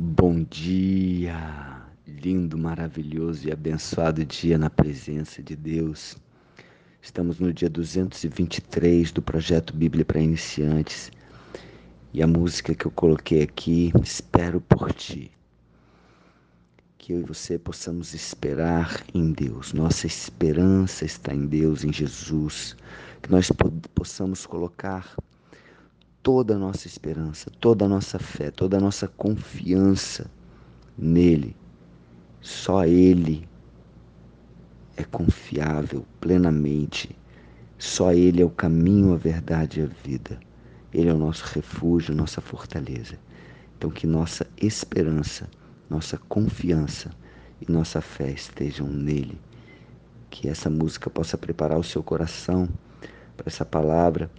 Bom dia, lindo, maravilhoso e abençoado dia na presença de Deus. Estamos no dia 223 do projeto Bíblia para Iniciantes e a música que eu coloquei aqui, Espero por Ti. Que eu e você possamos esperar em Deus. Nossa esperança está em Deus, em Jesus. Que nós possamos colocar toda a nossa esperança, toda a nossa fé, toda a nossa confiança nele. Só ele é confiável plenamente. Só ele é o caminho, a verdade e a vida. Ele é o nosso refúgio, nossa fortaleza. Então que nossa esperança, nossa confiança e nossa fé estejam nele. Que essa música possa preparar o seu coração para essa palavra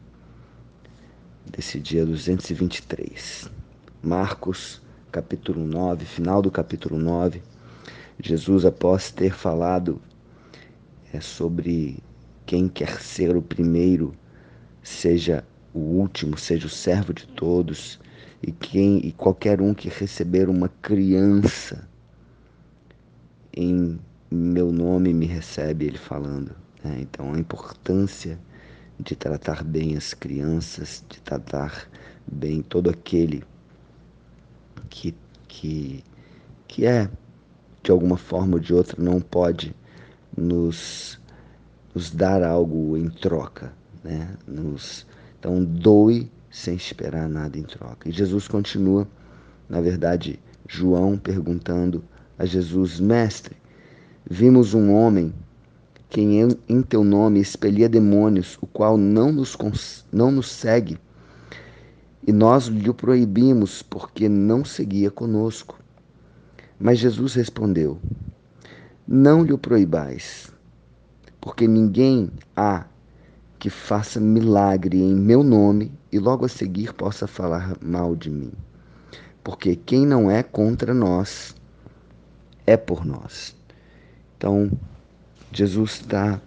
desse dia 223. Marcos, capítulo 9, final do capítulo 9. Jesus, após ter falado é, sobre quem quer ser o primeiro, seja o último, seja o servo de todos, e quem e qualquer um que receber uma criança em meu nome me recebe, ele falando. Né? Então a importância de tratar bem as crianças, de tratar bem todo aquele que, que, que é, de alguma forma ou de outra, não pode nos, nos dar algo em troca. Né? Nos, então, doe sem esperar nada em troca. E Jesus continua, na verdade, João perguntando a Jesus: Mestre, vimos um homem quem em teu nome expelia demônios, o qual não nos, não nos segue. E nós lhe proibimos, porque não seguia conosco. Mas Jesus respondeu: Não lhe proibais, porque ninguém há que faça milagre em meu nome e logo a seguir possa falar mal de mim. Porque quem não é contra nós é por nós. Então, Jesus está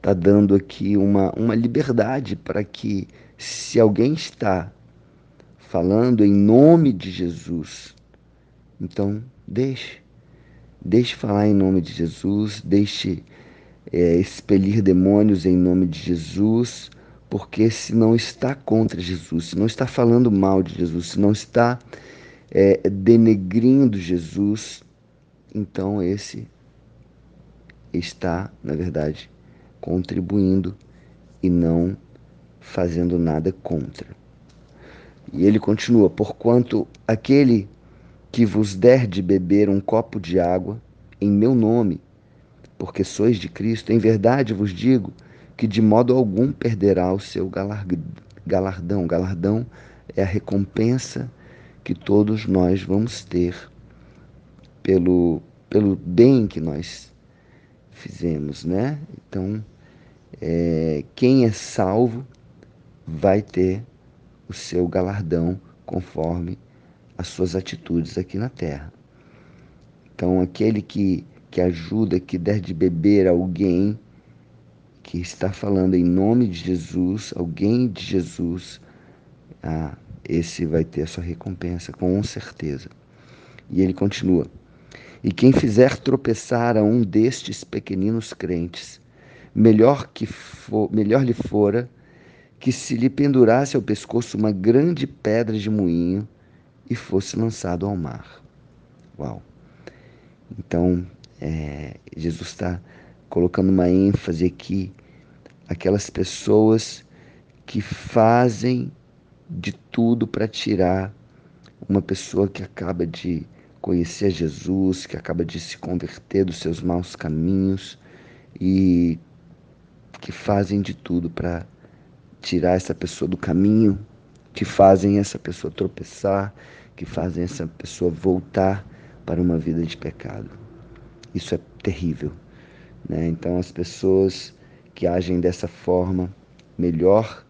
tá dando aqui uma, uma liberdade para que, se alguém está falando em nome de Jesus, então deixe. Deixe falar em nome de Jesus, deixe é, expelir demônios em nome de Jesus, porque se não está contra Jesus, se não está falando mal de Jesus, se não está é, denegrindo Jesus, então esse está, na verdade, contribuindo e não fazendo nada contra. E ele continua: Porquanto aquele que vos der de beber um copo de água em meu nome, porque sois de Cristo, em verdade vos digo que de modo algum perderá o seu galardão. Galardão é a recompensa que todos nós vamos ter pelo, pelo bem que nós fizemos, né? Então, é, quem é salvo vai ter o seu galardão conforme as suas atitudes aqui na terra. Então, aquele que, que ajuda, que der de beber alguém que está falando em nome de Jesus, alguém de Jesus, ah, esse vai ter a sua recompensa, com certeza. E ele continua. E quem fizer tropeçar a um destes pequeninos crentes, melhor, que for, melhor lhe fora que se lhe pendurasse ao pescoço uma grande pedra de moinho e fosse lançado ao mar. Uau! Então, é, Jesus está colocando uma ênfase aqui, aquelas pessoas que fazem de tudo para tirar uma pessoa que acaba de conhecer Jesus, que acaba de se converter dos seus maus caminhos e que fazem de tudo para tirar essa pessoa do caminho, que fazem essa pessoa tropeçar, que fazem essa pessoa voltar para uma vida de pecado. Isso é terrível. Né? Então, as pessoas que agem dessa forma, melhor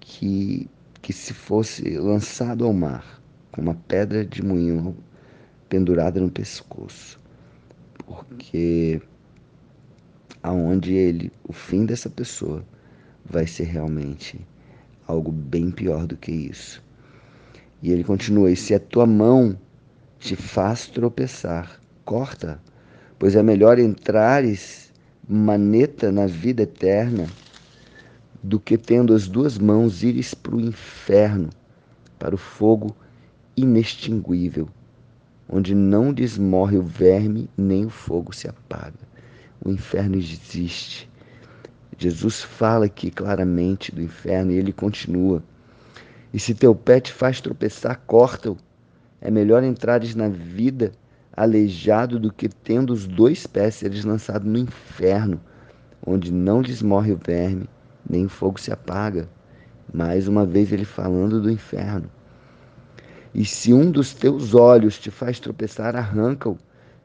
que, que se fosse lançado ao mar com uma pedra de moinho pendurada no pescoço. Porque aonde ele, o fim dessa pessoa vai ser realmente algo bem pior do que isso. E ele continua: E se a tua mão te faz tropeçar, corta, pois é melhor entrares maneta na vida eterna do que tendo as duas mãos ires para o inferno, para o fogo inextinguível, onde não desmorre o verme nem o fogo se apaga. O inferno existe. Jesus fala aqui claramente do inferno e ele continua. E se teu pé te faz tropeçar, corta-o. É melhor entrares na vida aleijado do que tendo os dois pés seres lançado no inferno, onde não lhes morre o verme, nem o fogo se apaga. Mais uma vez ele falando do inferno. E se um dos teus olhos te faz tropeçar, arranca-o.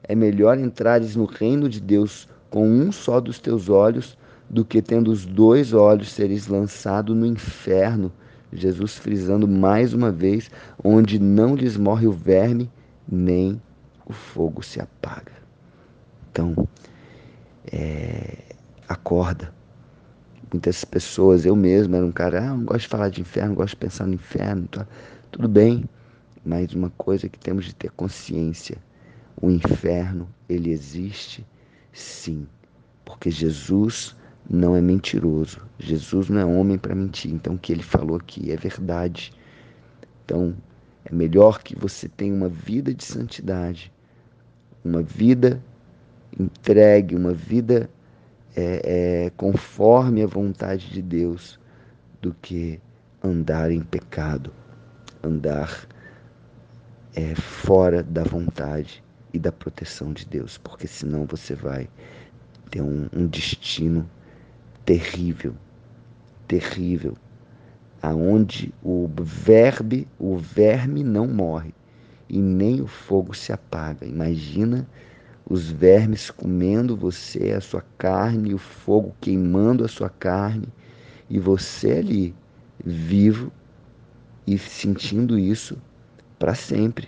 É melhor entrares no reino de Deus com um só dos teus olhos do que tendo os dois olhos seres lançado no inferno, Jesus frisando mais uma vez, onde não lhes morre o verme, nem o fogo se apaga. Então, é, acorda. Muitas pessoas, eu mesmo era um cara, ah, não gosto de falar de inferno, gosto de pensar no inferno. Tá? Tudo bem, mas uma coisa que temos de ter consciência: o inferno, ele existe sim, porque Jesus não é mentiroso. Jesus não é homem para mentir. Então, o que ele falou aqui é verdade. Então, é melhor que você tenha uma vida de santidade, uma vida entregue, uma vida é, é, conforme a vontade de Deus, do que andar em pecado, andar é, fora da vontade e da proteção de Deus, porque senão você vai ter um, um destino terrível, terrível, aonde o verbe, o verme não morre e nem o fogo se apaga. Imagina os vermes comendo você, a sua carne, o fogo queimando a sua carne e você ali vivo e sentindo isso para sempre,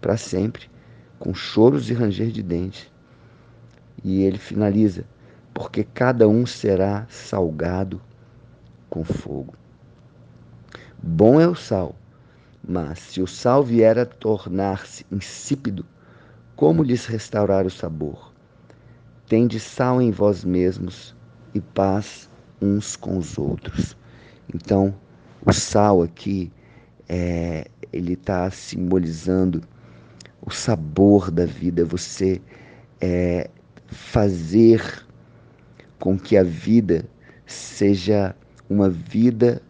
para sempre, com choros e ranger de dentes. E ele finaliza: porque cada um será salgado com fogo. Bom é o sal, mas se o sal vier a tornar-se insípido, como lhes restaurar o sabor? Tende sal em vós mesmos e paz uns com os outros. Então, o sal aqui, é, ele está simbolizando o sabor da vida, você é, fazer com que a vida seja uma vida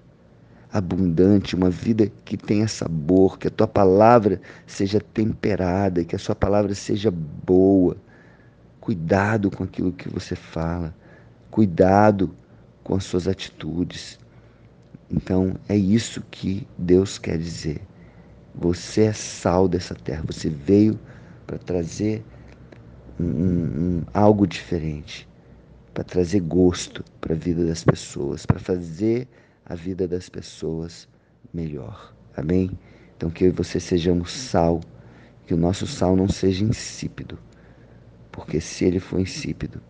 abundante, uma vida que tenha sabor, que a tua palavra seja temperada, que a sua palavra seja boa. Cuidado com aquilo que você fala, cuidado com as suas atitudes. Então, é isso que Deus quer dizer. Você é sal dessa terra, você veio para trazer um, um, algo diferente para trazer gosto para a vida das pessoas, para fazer a vida das pessoas melhor. Amém? Então que eu e você sejamos sal, que o nosso sal não seja insípido, porque se ele for insípido,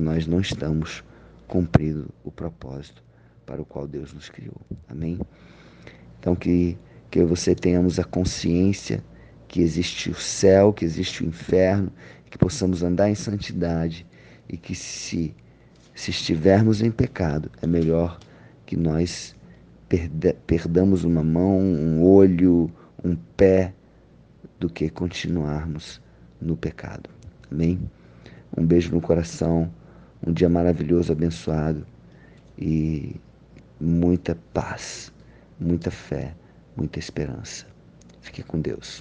nós não estamos cumprindo o propósito para o qual Deus nos criou. Amém? Então que que você tenhamos a consciência que existe o céu, que existe o inferno, que possamos andar em santidade e que se, se estivermos em pecado, é melhor que nós perdamos uma mão, um olho, um pé, do que continuarmos no pecado. Amém? Um beijo no coração, um dia maravilhoso, abençoado e muita paz, muita fé, muita esperança. Fique com Deus.